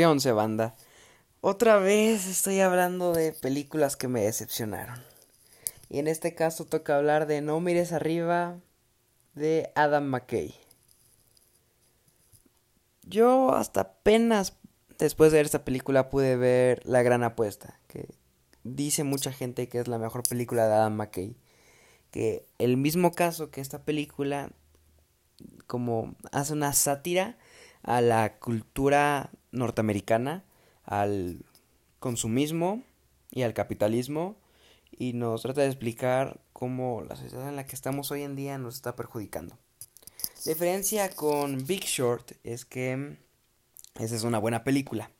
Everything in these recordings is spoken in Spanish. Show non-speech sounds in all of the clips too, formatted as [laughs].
¿Qué once banda? Otra vez estoy hablando de películas que me decepcionaron. Y en este caso toca hablar de No mires arriba de Adam McKay. Yo hasta apenas después de ver esta película pude ver La Gran Apuesta, que dice mucha gente que es la mejor película de Adam McKay. Que el mismo caso que esta película como hace una sátira a la cultura norteamericana, al consumismo y al capitalismo y nos trata de explicar cómo la sociedad en la que estamos hoy en día nos está perjudicando. La diferencia con Big Short es que esa es una buena película.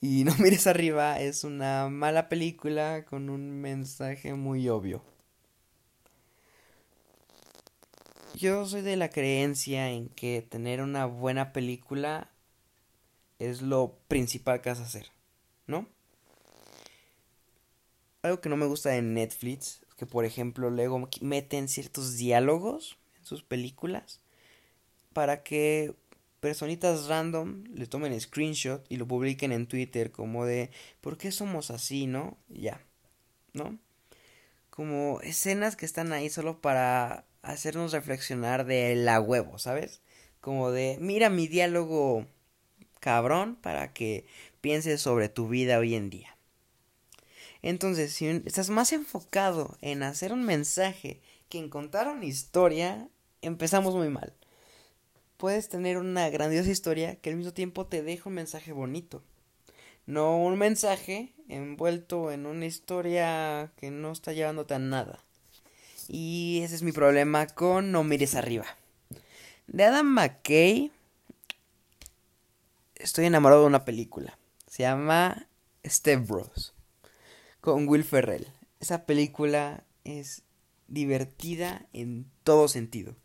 Y [laughs] No mires arriba es una mala película con un mensaje muy obvio. Yo soy de la creencia en que tener una buena película es lo principal que vas a hacer, ¿no? Algo que no me gusta de Netflix que, por ejemplo, luego meten ciertos diálogos en sus películas para que personitas random le tomen screenshot y lo publiquen en Twitter como de ¿por qué somos así, no? Ya, ¿no? Como escenas que están ahí solo para hacernos reflexionar de la huevo, ¿sabes? Como de mira mi diálogo cabrón para que pienses sobre tu vida hoy en día. Entonces, si estás más enfocado en hacer un mensaje que en contar una historia, empezamos muy mal. Puedes tener una grandiosa historia que al mismo tiempo te deja un mensaje bonito. No un mensaje envuelto en una historia que no está llevándote a nada. Y ese es mi problema con No mires arriba. De Adam McKay estoy enamorado de una película. Se llama Step Bros. Con Will Ferrell. Esa película es divertida en todo sentido.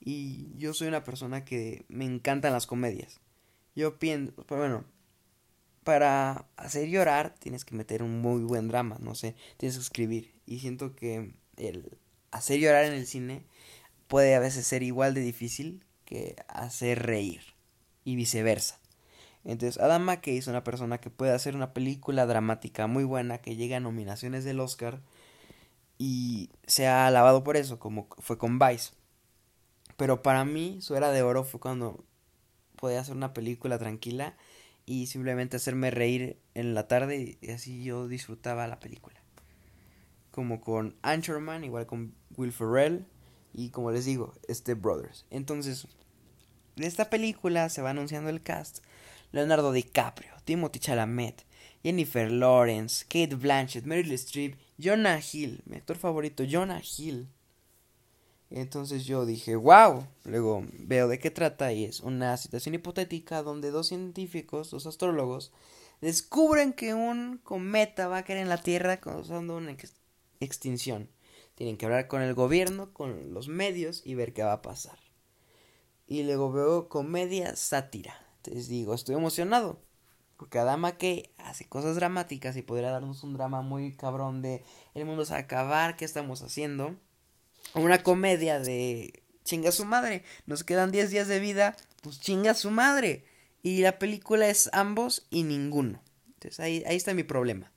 Y yo soy una persona que me encantan las comedias. Yo pienso, pues bueno, para hacer llorar tienes que meter un muy buen drama, no sé, tienes que escribir. Y siento que el hacer llorar en el cine puede a veces ser igual de difícil que hacer reír. Y viceversa. Entonces, Adam McKay es una persona que puede hacer una película dramática muy buena que llega a nominaciones del Oscar y se ha alabado por eso, como fue con Vice. Pero para mí, su era de oro fue cuando podía hacer una película tranquila y simplemente hacerme reír en la tarde y así yo disfrutaba la película. Como con Anchorman, igual con Will Ferrell y como les digo, Step Brothers. Entonces, de esta película se va anunciando el cast Leonardo DiCaprio, Timothy Chalamet, Jennifer Lawrence, Kate Blanchett, Meryl Streep, Jonah Hill, mi actor favorito, Jonah Hill. Entonces yo dije, wow. Luego veo de qué trata y es una situación hipotética donde dos científicos, dos astrólogos, descubren que un cometa va a caer en la Tierra causando una extinción. Tienen que hablar con el gobierno, con los medios y ver qué va a pasar. Y luego veo comedia sátira. Les digo, estoy emocionado. Porque Adama que hace cosas dramáticas y podría darnos un drama muy cabrón de el mundo se va a acabar, ¿qué estamos haciendo? Una comedia de chinga su madre, nos quedan 10 días de vida, pues chinga su madre. Y la película es ambos y ninguno. Entonces ahí, ahí está mi problema.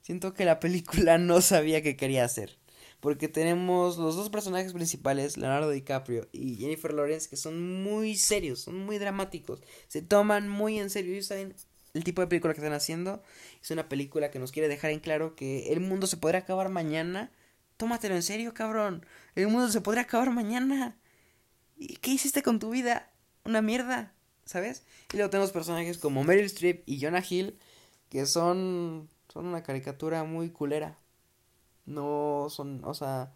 Siento que la película [laughs] no sabía qué quería hacer. Porque tenemos los dos personajes principales, Leonardo DiCaprio y Jennifer Lawrence, que son muy serios, son muy dramáticos. Se toman muy en serio. Y saben el tipo de película que están haciendo. Es una película que nos quiere dejar en claro que el mundo se podría acabar mañana. Tómatelo en serio, cabrón. El mundo se podría acabar mañana. ¿Y qué hiciste con tu vida? Una mierda, ¿sabes? Y luego tenemos personajes como Meryl Streep y Jonah Hill, que son, son una caricatura muy culera no son, o sea,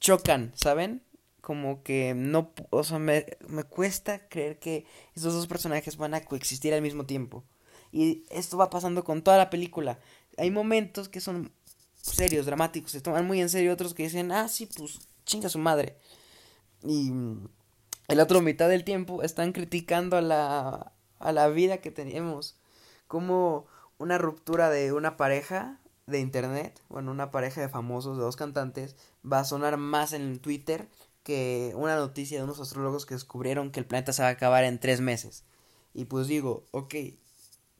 chocan, ¿saben? Como que no, o sea, me, me cuesta creer que estos dos personajes van a coexistir al mismo tiempo. Y esto va pasando con toda la película. Hay momentos que son serios, dramáticos, se toman muy en serio, otros que dicen, ah, sí, pues chinga su madre. Y el otro mitad del tiempo están criticando a la, a la vida que tenemos. Como una ruptura de una pareja de internet, bueno, una pareja de famosos, de dos cantantes, va a sonar más en Twitter que una noticia de unos astrólogos que descubrieron que el planeta se va a acabar en tres meses. Y pues digo, ok,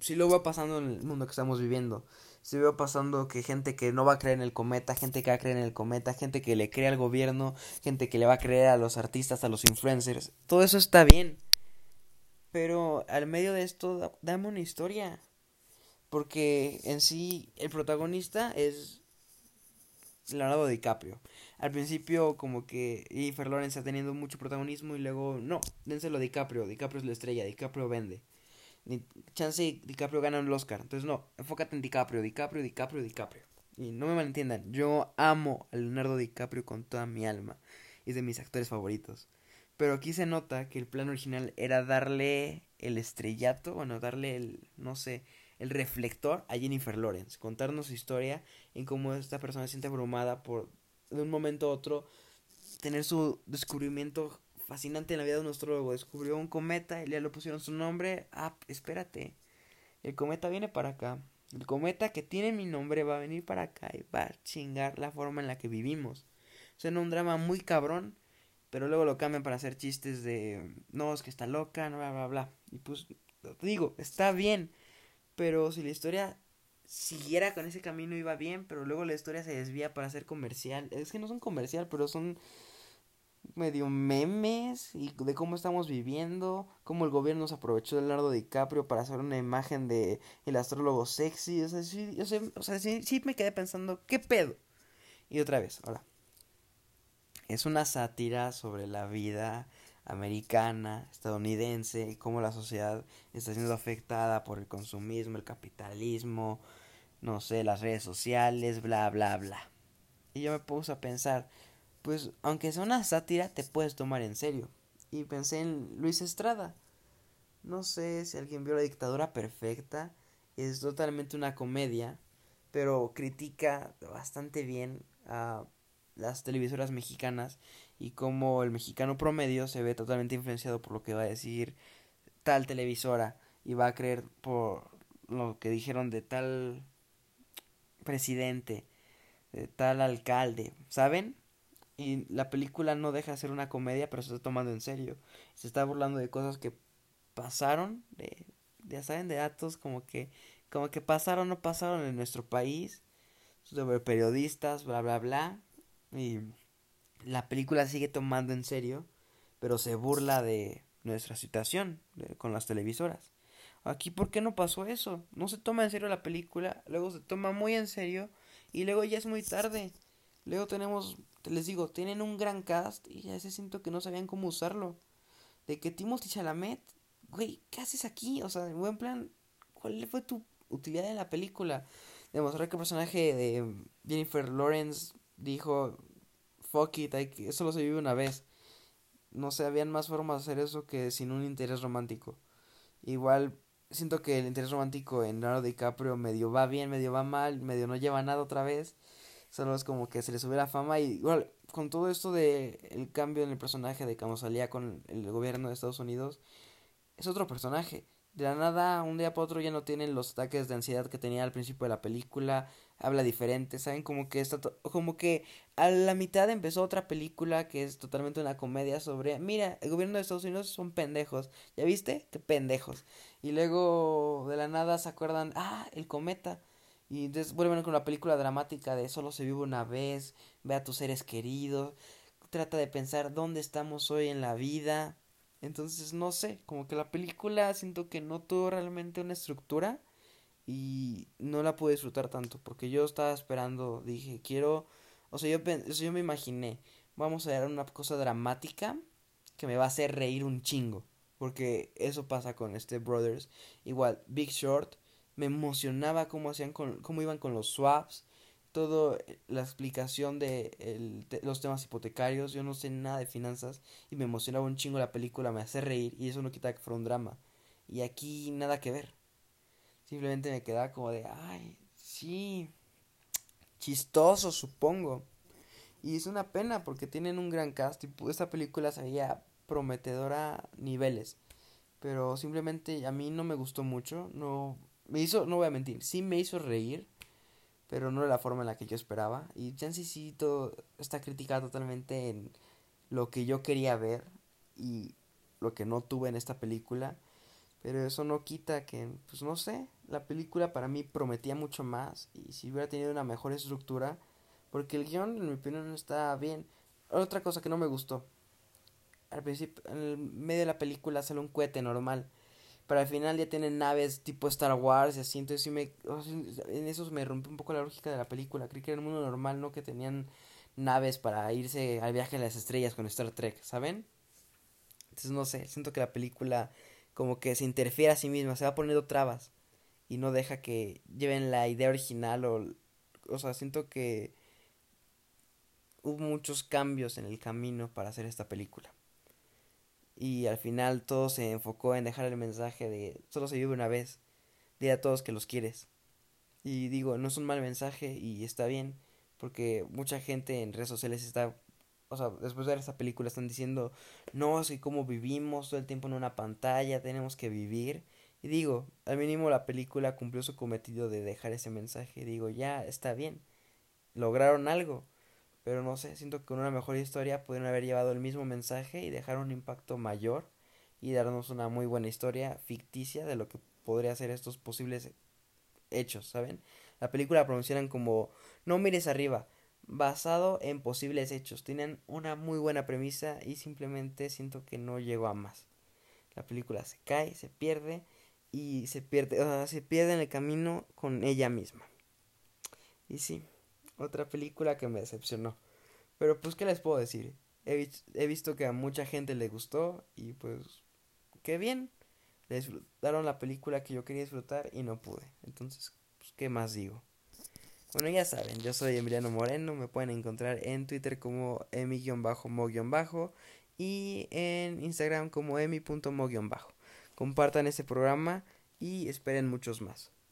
sí lo va pasando en el mundo que estamos viviendo. Sí veo pasando que gente que no va a creer en el cometa, gente que va a creer en el cometa, gente que le cree al gobierno, gente que le va a creer a los artistas, a los influencers. Todo eso está bien. Pero al medio de esto, dame una historia. Porque en sí, el protagonista es Leonardo DiCaprio. Al principio, como que Jennifer Lawrence está teniendo mucho protagonismo y luego, no, dénselo a DiCaprio. DiCaprio es la estrella, DiCaprio vende chance DiCaprio gana el Oscar. Entonces, no, enfócate en DiCaprio, DiCaprio, DiCaprio, DiCaprio. Y no me malentiendan, yo amo a Leonardo DiCaprio con toda mi alma. Es de mis actores favoritos. Pero aquí se nota que el plan original era darle el estrellato, bueno, darle el, no sé, el reflector a Jennifer Lawrence. Contarnos su historia en cómo esta persona se siente abrumada por, de un momento a otro, tener su descubrimiento fascinante en la vida de un astrólogo. Descubrió un cometa y le pusieron su nombre. Ah, espérate. El cometa viene para acá. El cometa que tiene mi nombre va a venir para acá y va a chingar la forma en la que vivimos. Suena un drama muy cabrón, pero luego lo cambian para hacer chistes de no, es que está loca, bla, bla, bla. Y pues, digo, está bien, pero si la historia siguiera con ese camino iba bien, pero luego la historia se desvía para ser comercial. Es que no son comercial, pero son medio memes y de cómo estamos viviendo, cómo el gobierno se aprovechó de Leonardo DiCaprio para hacer una imagen de el astrólogo sexy, o sea, sí, o sea, sí, sí me quedé pensando, ¿qué pedo? Y otra vez, ahora, es una sátira sobre la vida americana, estadounidense, y cómo la sociedad está siendo afectada por el consumismo, el capitalismo, no sé, las redes sociales, bla, bla, bla. Y yo me puse a pensar, pues aunque sea una sátira, te puedes tomar en serio. Y pensé en Luis Estrada. No sé si alguien vio la dictadura perfecta. Es totalmente una comedia, pero critica bastante bien a las televisoras mexicanas y cómo el mexicano promedio se ve totalmente influenciado por lo que va a decir tal televisora y va a creer por lo que dijeron de tal presidente, de tal alcalde, ¿saben? Y la película no deja de ser una comedia, pero se está tomando en serio. Se está burlando de cosas que pasaron, de, ya saben, de datos como que, como que pasaron o no pasaron en nuestro país, sobre periodistas, bla, bla, bla. Y la película sigue tomando en serio, pero se burla de nuestra situación con las televisoras. Aquí, ¿por qué no pasó eso? No se toma en serio la película, luego se toma muy en serio y luego ya es muy tarde. Luego tenemos les digo, tienen un gran cast y ya se siento que no sabían cómo usarlo. De que Timothy Chalamet, güey, ¿qué haces aquí? O sea, en buen plan, ¿cuál fue tu utilidad en la película? Demostrar que el personaje de Jennifer Lawrence dijo, fuck it, hay que, eso lo se vive una vez. No sé, habían más formas de hacer eso que sin un interés romántico. Igual siento que el interés romántico en Leonardo DiCaprio medio va bien, medio va mal, medio no lleva nada otra vez. Solo es como que se le sube la fama y igual con todo esto de el cambio en el personaje de cuando salía con el gobierno de Estados Unidos es otro personaje. De la nada, un día para otro ya no tienen los ataques de ansiedad que tenía al principio de la película, habla diferente, saben como que está como que a la mitad empezó otra película que es totalmente una comedia sobre, mira, el gobierno de Estados Unidos son pendejos, ¿ya viste? Qué pendejos. Y luego de la nada se acuerdan, ah, el cometa y entonces vuelven con la película dramática de solo se vive una vez, ve a tus seres queridos, trata de pensar dónde estamos hoy en la vida. Entonces, no sé, como que la película siento que no tuvo realmente una estructura y no la pude disfrutar tanto porque yo estaba esperando, dije, quiero, o sea, yo, yo me imaginé, vamos a ver una cosa dramática que me va a hacer reír un chingo, porque eso pasa con este Brothers, igual Big Short me emocionaba cómo hacían con, cómo iban con los swaps, todo eh, la explicación de, los temas hipotecarios, yo no sé nada de finanzas y me emocionaba un chingo la película, me hace reír y eso no quita que fuera un drama. Y aquí nada que ver. Simplemente me quedaba como de, ay, sí, chistoso supongo. Y es una pena porque tienen un gran cast y esta película sería prometedora a niveles. Pero simplemente a mí no me gustó mucho, no me hizo, no voy a mentir, sí me hizo reír, pero no de la forma en la que yo esperaba. Y Chancy sí todo está criticada totalmente en lo que yo quería ver y lo que no tuve en esta película. Pero eso no quita que, pues no sé, la película para mí prometía mucho más y si hubiera tenido una mejor estructura, porque el guion en mi opinión no está bien. Otra cosa que no me gustó, al principio, en el medio de la película sale un cohete normal, pero al final ya tienen naves tipo Star Wars y así, entonces sí me, en eso me rompió un poco la lógica de la película, creí que era un mundo normal, no que tenían naves para irse al viaje a las estrellas con Star Trek, ¿saben? Entonces no sé, siento que la película como que se interfiere a sí misma, se va poniendo trabas y no deja que lleven la idea original o o sea, siento que hubo muchos cambios en el camino para hacer esta película. Y al final todo se enfocó en dejar el mensaje de solo se vive una vez, de a todos que los quieres. Y digo, no es un mal mensaje y está bien, porque mucha gente en redes sociales está, o sea, después de ver esta película están diciendo, no, es que como vivimos todo el tiempo en una pantalla, tenemos que vivir. Y digo, al mínimo la película cumplió su cometido de dejar ese mensaje. digo, ya está bien, lograron algo. Pero no sé, siento que con una mejor historia pudieron haber llevado el mismo mensaje y dejar un impacto mayor y darnos una muy buena historia ficticia de lo que podría ser estos posibles hechos, ¿saben? La película la como No mires arriba, basado en posibles hechos. Tienen una muy buena premisa y simplemente siento que no llegó a más. La película se cae, se pierde y se pierde, o sea, se pierde en el camino con ella misma. Y sí, otra película que me decepcionó. Pero pues, ¿qué les puedo decir? He, he visto que a mucha gente le gustó y pues, qué bien. Disfrutaron la película que yo quería disfrutar y no pude. Entonces, pues, ¿qué más digo? Bueno, ya saben, yo soy Emiliano Moreno, me pueden encontrar en Twitter como emi-mo- y en Instagram como emi.mo- Compartan este programa y esperen muchos más.